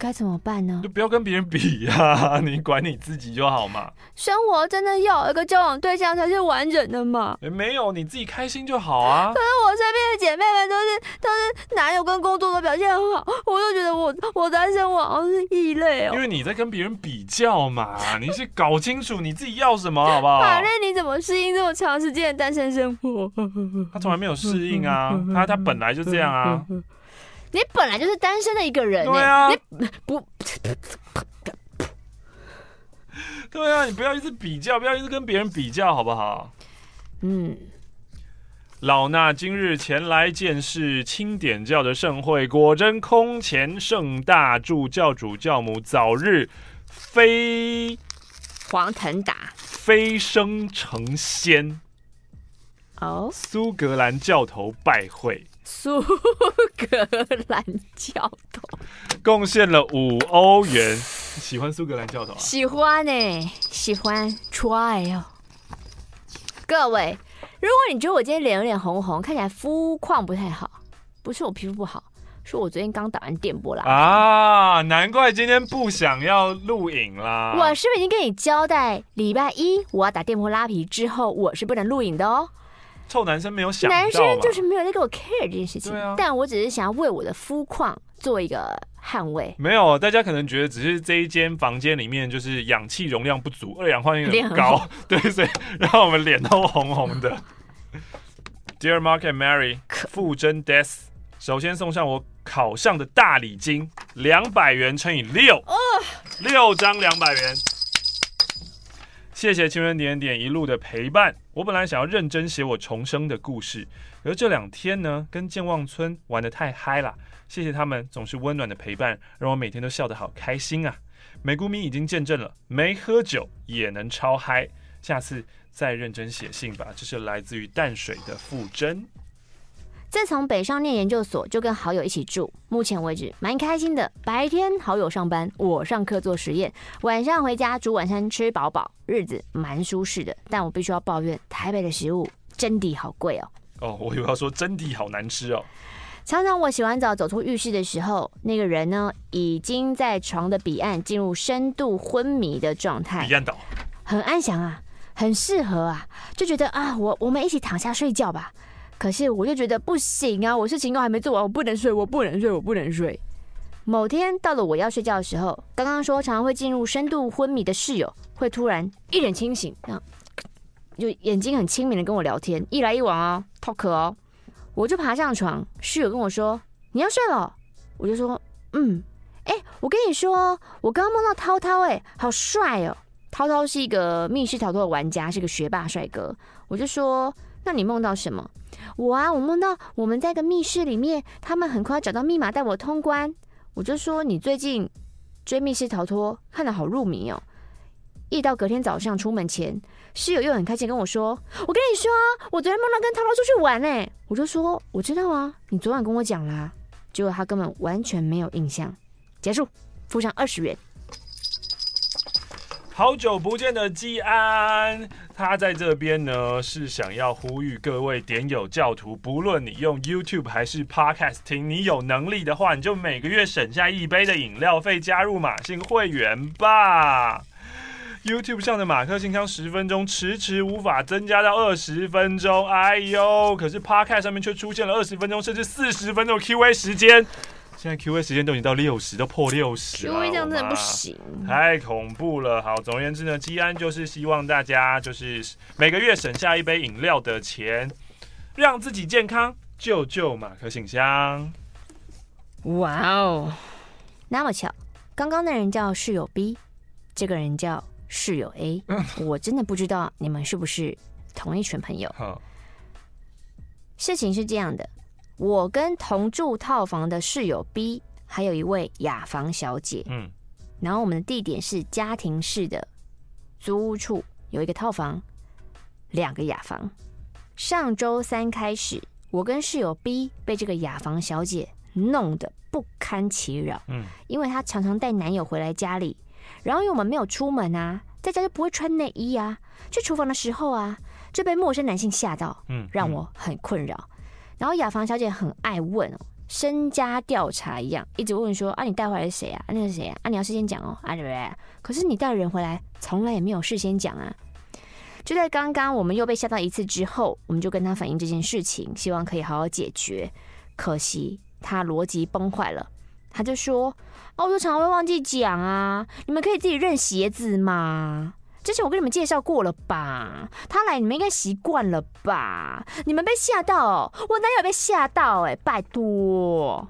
该怎么办呢？就不要跟别人比呀、啊，你管你自己就好嘛。生活真的要有一个交往对象才是完整的嘛？欸、没有，你自己开心就好啊。可是我身边的姐妹们都是都是男友跟工作都表现很好，我就觉得我我单身我好像是异类哦。因为你在跟别人比较嘛，你是搞清楚你自己要什么好不好？马瑞，你怎么适应这么长时间的单身生活？他从来没有适应啊，他他本来就这样啊。你本来就是单身的一个人，对啊，你不，对啊，你不要一直比较，不要一直跟别人比较，好不好？嗯，老衲今日前来见识清点教的盛会，果真空前盛大，祝教主教母早日飞黄腾达飞升成仙。哦，苏格兰教头拜会。苏格兰教头贡献了五欧元。喜欢苏格兰教头啊？喜欢呢、欸，喜欢 try 哦。各位，如果你觉得我今天脸有点红红，看起来肤况不太好，不是我皮肤不好，是我昨天刚打完电波啦。啊，难怪今天不想要录影啦。我是不是已经跟你交代，礼拜一我要打电波拉皮之后，我是不能录影的哦。臭男生没有想，男生就是没有在给我 care 这件事情。啊、但我只是想要为我的肤况做一个捍卫。没有，大家可能觉得只是这一间房间里面就是氧气容量不足，二氧化碳很高，对，所以让我们脸都红红的。Dear Mark and Mary，傅真 Death，首先送上我考上的大礼金，两百元乘以六，六张两百元。谢谢青春点点一路的陪伴。我本来想要认真写我重生的故事，而这两天呢，跟健忘村玩得太嗨了。谢谢他们总是温暖的陪伴，让我每天都笑得好开心啊！美姑咪已经见证了，没喝酒也能超嗨。下次再认真写信吧。这是来自于淡水的傅真。自从北上念研究所，就跟好友一起住，目前为止蛮开心的。白天好友上班，我上课做实验，晚上回家煮晚餐吃饱饱，日子蛮舒适的。但我必须要抱怨，台北的食物真的好贵哦。哦，我以为要说真的好难吃哦。常常我洗完澡走出浴室的时候，那个人呢已经在床的彼岸进入深度昏迷的状态。彼岸岛很安详啊，很适合啊，就觉得啊，我我们一起躺下睡觉吧。可是我就觉得不行啊，我事情都还没做完，我不能睡，我不能睡，我不能睡。某天到了我要睡觉的时候，刚刚说常常会进入深度昏迷的室友会突然一脸清醒，这样就眼睛很清明的跟我聊天，一来一往哦，talk 哦。我就爬上床，室友跟我说你要睡了，我就说嗯，哎，我跟你说，我刚刚梦到涛涛，哎，好帅哦。涛涛是一个密室逃脱的玩家，是个学霸帅哥。我就说。那你梦到什么？我啊，我梦到我们在一个密室里面，他们很快找到密码带我通关。我就说你最近追密室逃脱看得好入迷哦。一到隔天早上出门前，室友又很开心跟我说：“我跟你说，我昨天梦到跟涛涛出去玩呢。”我就说：“我知道啊，你昨晚跟我讲啦。”结果他根本完全没有印象。结束，付上二十元。好久不见的基安，他在这边呢，是想要呼吁各位点友教徒，不论你用 YouTube 还是 Podcast 听，你有能力的话，你就每个月省下一杯的饮料费，加入马信会员吧。YouTube 上的马克信箱十分钟迟迟无法增加到二十分钟，哎呦！可是 Podcast 上面却出现了二十分钟甚至四十分钟 QA 时间。现在 Q A 时间都已经到六十，都破六十了。Q A 这样真的不行，太恐怖了。好，总而言之呢，基安就是希望大家就是每个月省下一杯饮料的钱，让自己健康，救救马克信箱。哇哦，那么巧，刚刚那人叫室友 B，这个人叫室友 A，我真的不知道你们是不是同一群朋友。事情是这样的。我跟同住套房的室友 B，还有一位雅房小姐，嗯，然后我们的地点是家庭式的租屋处，有一个套房，两个雅房。上周三开始，我跟室友 B 被这个雅房小姐弄得不堪其扰。嗯，因为她常常带男友回来家里，然后因为我们没有出门啊，在家就不会穿内衣啊，去厨房的时候啊，就被陌生男性吓到，嗯，让我很困扰。然后雅房小姐很爱问哦。身家调查一样，一直问说啊，你带回来是谁啊？啊，那是谁啊？啊，你要事先讲哦，啊对不对？可是你带人回来，从来也没有事先讲啊。就在刚刚，我们又被吓到一次之后，我们就跟他反映这件事情，希望可以好好解决。可惜他逻辑崩坏了，他就说哦，我就常常会忘记讲啊，你们可以自己认鞋子吗？之前我跟你们介绍过了吧？他来你们应该习惯了吧？你们被吓到，我哪有被吓到哎？拜托，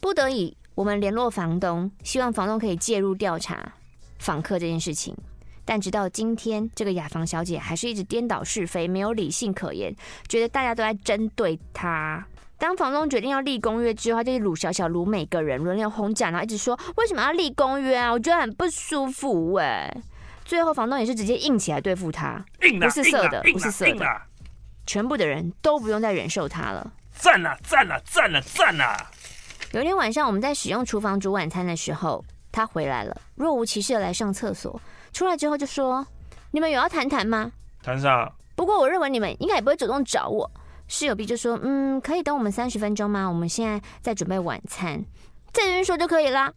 不得已我们联络房东，希望房东可以介入调查访客这件事情。但直到今天，这个雅房小姐还是一直颠倒是非，没有理性可言，觉得大家都在针对她。当房东决定要立公约之后，他就鲁小小鲁每个人轮流轰炸，然后一直说为什么要立公约啊？我觉得很不舒服哎。最后，房东也是直接硬起来对付他，硬不是色的，不是色的，全部的人都不用再忍受他了。赞啊赞啊赞啊赞啊！有一天晚上，我们在使用厨房煮晚餐的时候，他回来了，若无其事的来上厕所，出来之后就说：“你们有要谈谈吗？”谈啥？不过我认为你们应该也不会主动找我。室友 B 就说：“嗯，可以等我们三十分钟吗？我们现在在准备晚餐，在这边说就可以啦。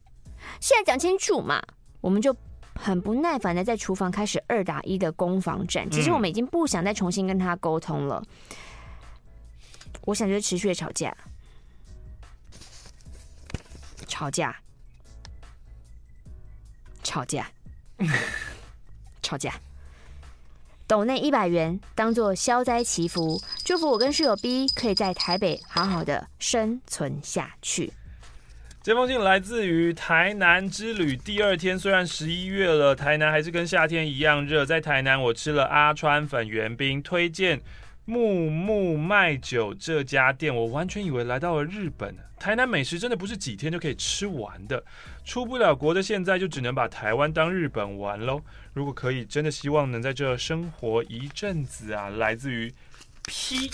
现在讲清楚嘛，我们就。”很不耐烦的在厨房开始二打一的攻防战。其实我们已经不想再重新跟他沟通了。我想就是持续的吵架，吵架，吵架，吵架。斗内一百元当做消灾祈福，祝福我跟室友 B 可以在台北好好的生存下去。这封信来自于台南之旅第二天，虽然十一月了，台南还是跟夏天一样热。在台南，我吃了阿川粉圆冰，推荐木木麦酒这家店。我完全以为来到了日本。台南美食真的不是几天就可以吃完的。出不了国的现在，就只能把台湾当日本玩喽。如果可以，真的希望能在这生活一阵子啊。来自于 P。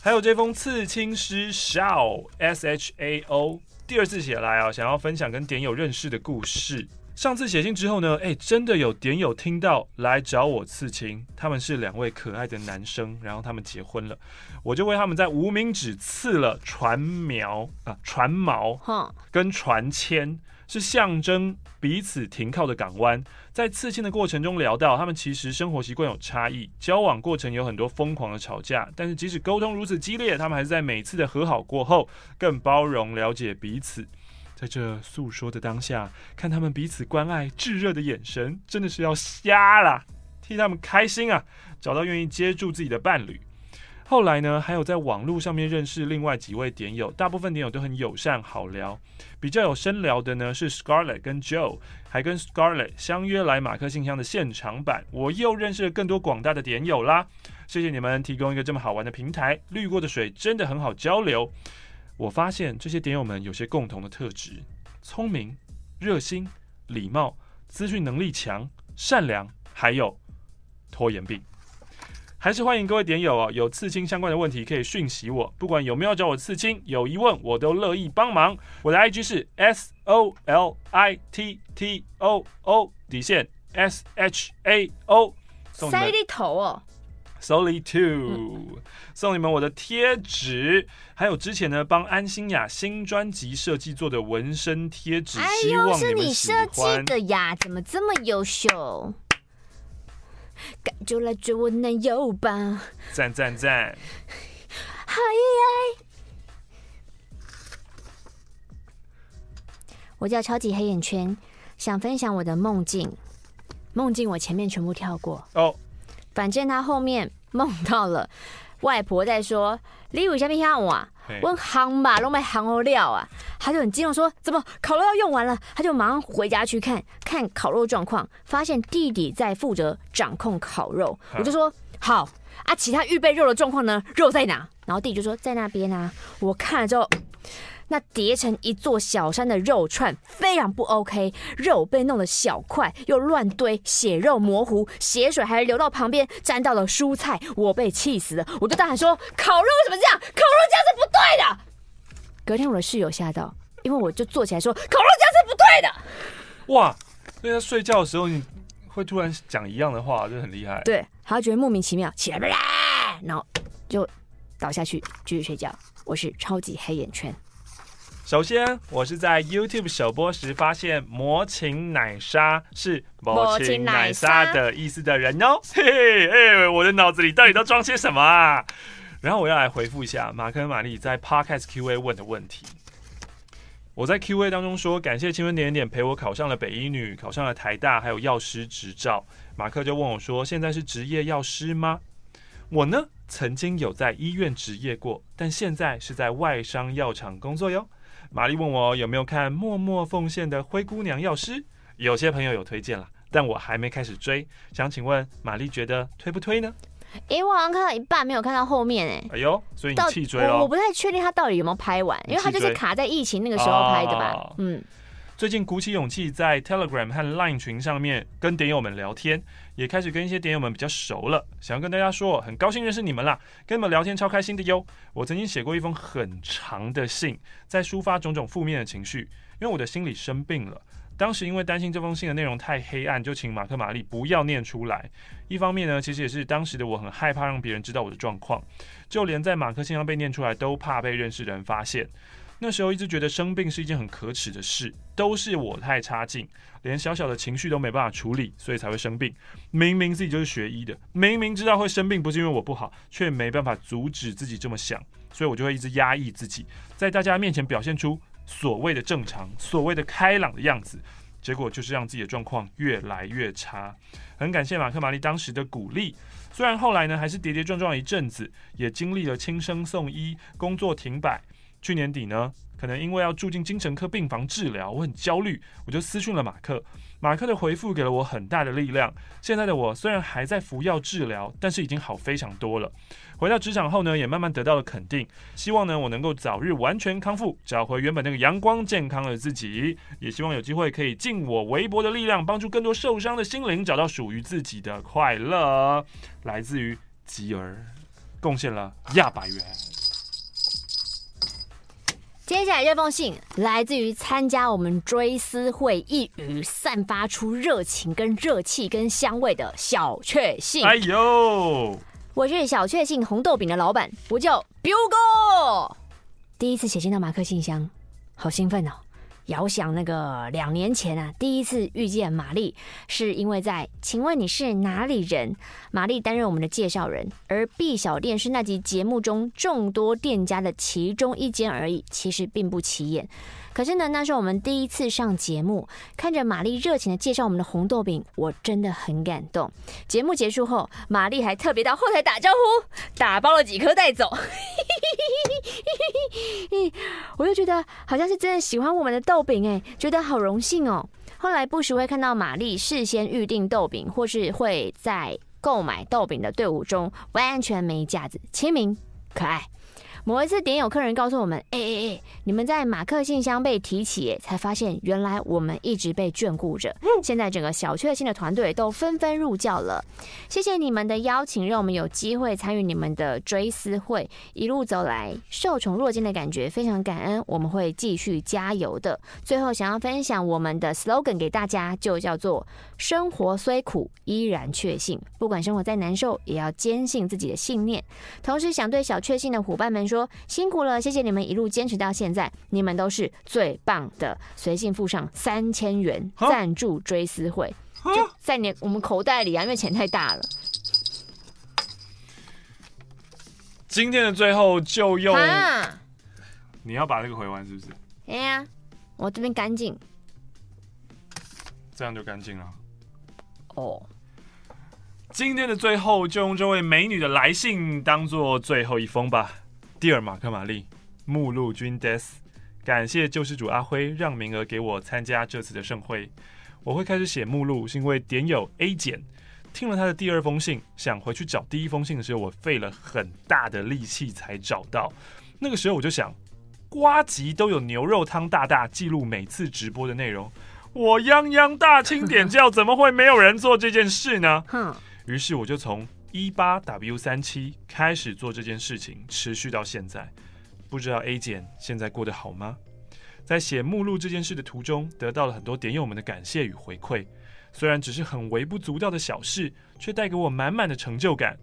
还有这封刺青师 Shao S H A O 第二次写来啊，想要分享跟点友认识的故事。上次写信之后呢，哎，真的有点友听到来找我刺青，他们是两位可爱的男生，然后他们结婚了，我就为他们在无名指刺了船苗啊，船锚，跟船签。是象征彼此停靠的港湾。在刺青的过程中聊到，他们其实生活习惯有差异，交往过程有很多疯狂的吵架，但是即使沟通如此激烈，他们还是在每次的和好过后更包容了解彼此。在这诉说的当下，看他们彼此关爱炙热的眼神，真的是要瞎了，替他们开心啊！找到愿意接住自己的伴侣。后来呢，还有在网络上面认识另外几位点友，大部分点友都很友善好聊。比较有深聊的呢是 Scarlett 跟 Joe，还跟 Scarlett 相约来马克信箱的现场版。我又认识了更多广大的点友啦！谢谢你们提供一个这么好玩的平台，滤过的水真的很好交流。我发现这些点友们有些共同的特质：聪明、热心、礼貌、资讯能力强、善良，还有拖延病。还是欢迎各位点友哦，有刺青相关的问题可以讯息我，不管有没有找我刺青，有疑问我都乐意帮忙。我的 IG 是 S O L I T T O O 底线 S H A O。塞里头哦，Solly Two，送你们我的贴纸，还有之前呢帮安心雅新专辑设计做的纹身贴纸，哎呦，是你设计的呀？怎么这么优秀？该就来追我男友吧！赞赞赞！嗨耶！我叫超级黑眼圈，想分享我的梦境。梦境我前面全部跳过哦，反正他后面梦到了外婆在说：“你有虾米想啊？”问夯吧，都没夯哦料啊！他就很激动说：“怎么烤肉要用完了？”他就马上回家去看看烤肉状况，发现弟弟在负责掌控烤肉。我就说：“好啊，其他预备肉的状况呢？肉在哪？”然后弟弟就说：“在那边啊。”我看了之后，那叠成一座小山的肉串非常不 OK，肉被弄得小块又乱堆，血肉模糊，血水还流到旁边，沾到了蔬菜，我被气死了，我就大喊说：“烤肉为什么这样？烤肉这样是不对的。”隔天我的室友吓到，因为我就坐起来说：“烤肉这样是不对的。”哇，所以在睡觉的时候你会突然讲一样的话，就很厉害。对，他觉得莫名其妙，起来，然后就倒下去继续睡觉。我是超级黑眼圈。首先，我是在 YouTube 首播时发现“魔琴奶沙”是“魔琴奶沙”的意思的人哦。嘿嘿，哎，我的脑子里到底都装些什么啊？然后我要来回复一下马克和玛丽在 Podcast Q&A 问的问题。我在 Q&A 当中说，感谢青春点点陪我考上了北医女，考上了台大，还有药师执照。马克就问我说，现在是职业药师吗？我呢，曾经有在医院执业过，但现在是在外商药厂工作哟。玛丽问我有没有看《默默奉献的灰姑娘药师》，有些朋友有推荐了，但我还没开始追，想请问玛丽觉得推不推呢？诶、欸，我好像看到一半，没有看到后面诶。哎呦，所以你弃追了？我，我不太确定他到底有没有拍完，因为他就是卡在疫情那个时候拍的吧？哦、嗯。最近鼓起勇气在 Telegram 和 Line 群上面跟点友们聊天，也开始跟一些点友们比较熟了。想要跟大家说，很高兴认识你们啦，跟你们聊天超开心的哟。我曾经写过一封很长的信，在抒发种种负面的情绪，因为我的心里生病了。当时因为担心这封信的内容太黑暗，就请马克玛丽不要念出来。一方面呢，其实也是当时的我很害怕让别人知道我的状况，就连在马克信上被念出来，都怕被认识的人发现。那时候一直觉得生病是一件很可耻的事，都是我太差劲，连小小的情绪都没办法处理，所以才会生病。明明自己就是学医的，明明知道会生病不是因为我不好，却没办法阻止自己这么想，所以我就会一直压抑自己，在大家面前表现出所谓的正常、所谓的开朗的样子，结果就是让自己的状况越来越差。很感谢马克玛丽当时的鼓励，虽然后来呢还是跌跌撞撞一阵子，也经历了轻生送医、工作停摆。去年底呢，可能因为要住进精神科病房治疗，我很焦虑，我就私讯了马克。马克的回复给了我很大的力量。现在的我虽然还在服药治疗，但是已经好非常多了。回到职场后呢，也慢慢得到了肯定。希望呢，我能够早日完全康复，找回原本那个阳光健康的自己。也希望有机会可以尽我微薄的力量，帮助更多受伤的心灵找到属于自己的快乐。来自于吉儿，贡献了亚百元。接下来这封信来自于参加我们追思会一语散发出热情、跟热气、跟香味的小确幸。哎呦，我是小确幸红豆饼的老板，我叫 Biu 哥。第一次写信到马克信箱，好兴奋哦！遥想那个两年前啊，第一次遇见玛丽，是因为在“请问你是哪里人？”玛丽担任我们的介绍人，而 B 小店是那集节目中众多店家的其中一间而已，其实并不起眼。可是呢，那是我们第一次上节目，看着玛丽热情的介绍我们的红豆饼，我真的很感动。节目结束后，玛丽还特别到后台打招呼，打包了几颗带走。我就觉得好像是真的喜欢我们的豆饼哎，觉得好荣幸哦。后来不时会看到玛丽事先预定豆饼，或是会在购买豆饼的队伍中完全没架子，亲民可爱。某一次，点有客人告诉我们：“哎哎哎，你们在马克信箱被提起，才发现原来我们一直被眷顾着。现在整个小确幸的团队都纷纷入教了。谢谢你们的邀请，让我们有机会参与你们的追思会。一路走来，受宠若惊的感觉非常感恩。我们会继续加油的。最后，想要分享我们的 slogan 给大家，就叫做‘生活虽苦，依然确信’。不管生活再难受，也要坚信自己的信念。同时，想对小确幸的伙伴们说。说辛苦了，谢谢你们一路坚持到现在，你们都是最棒的。随信附上三千元赞助追思会，就在你我们口袋里啊，因为钱太大了。今天的最后就用，你要把这个回完是不是？哎呀，我这边干净，这样就干净了。哦，今天的最后就用这位美女的来信当做最后一封吧。Dear 马克玛丽，目录君 des，感谢救世主阿辉让名额给我参加这次的盛会。我会开始写目录，是因为点友 A 简听了他的第二封信，想回去找第一封信的时候，我费了很大的力气才找到。那个时候我就想，瓜吉都有牛肉汤大大记录每次直播的内容，我泱泱大清点教怎么会没有人做这件事呢？哼，于是我就从一八 W 三七开始做这件事情，持续到现在。不知道 A 简现在过得好吗？在写目录这件事的途中，得到了很多点友们的感谢与回馈。虽然只是很微不足道的小事，却带给我满满的成就感。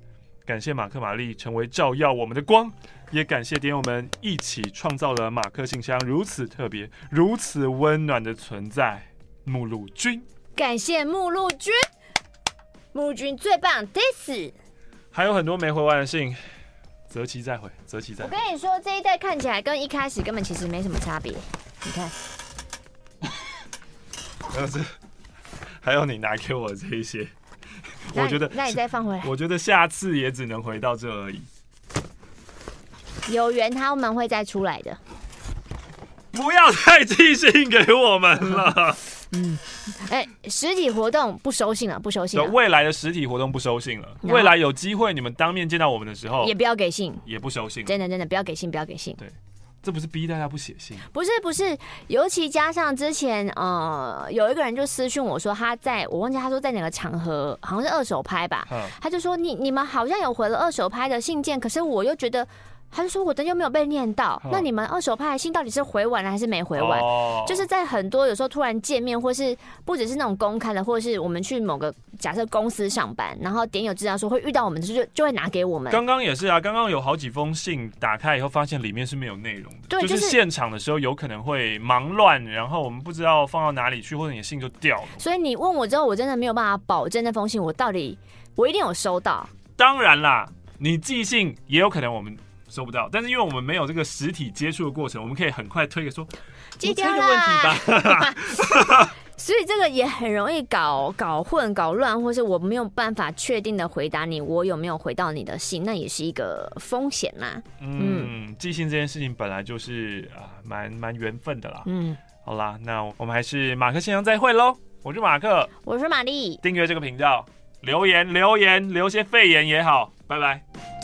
感谢马克玛丽成为照耀我们的光，也感谢点友们一起创造了马克信箱如此特别、如此温暖的存在。目录君，感谢目录君，目录君最棒，this。还有很多没回完的信，择期再回，择期再回。我跟你说，这一代看起来跟一开始根本其实没什么差别，你看。没有这。还有你拿给我的这一些，我觉得那你再放回来。我觉得下次也只能回到这而已。有缘他们会再出来的。不要再寄信给我们了。嗯，哎，实体活动不收信了，不收信了。未来的实体活动不收信了。未来有机会你们当面见到我们的时候，也不要给信，也不收信。真的真的不要给信，不要给信。对。这不是逼大家不写信，不是不是，尤其加上之前呃，有一个人就私讯我说他在我忘记他说在哪个场合，好像是二手拍吧，嗯他就说你你们好像有回了二手拍的信件，可是我又觉得。他就说：“我的又没有被念到，那你们二手拍的信到底是回完了还是没回完？就是在很多有时候突然见面，或是不只是那种公开的，或者是我们去某个假设公司上班，然后点友知道说会遇到我们，就就会拿给我们。刚刚也是啊，刚刚有好几封信打开以后，发现里面是没有内容的，对就是现场的时候有可能会忙乱，然后我们不知道放到哪里去，或者你的信就掉了。所以你问我之后，我真的没有办法保证那封信我到底我一定有收到。当然啦，你寄信也有可能我们。”收不到，但是因为我们没有这个实体接触的过程，我们可以很快推个说，寄掉了问题吧。所以这个也很容易搞搞混、搞乱，或是我没有办法确定的回答你，我有没有回到你的信，那也是一个风险啦。嗯，寄信这件事情本来就是啊，蛮蛮缘分的啦。嗯，好啦，那我们还是马克先生再会喽。我是马克，我是玛丽，订阅这个频道，留言留言留些肺炎也好，拜拜。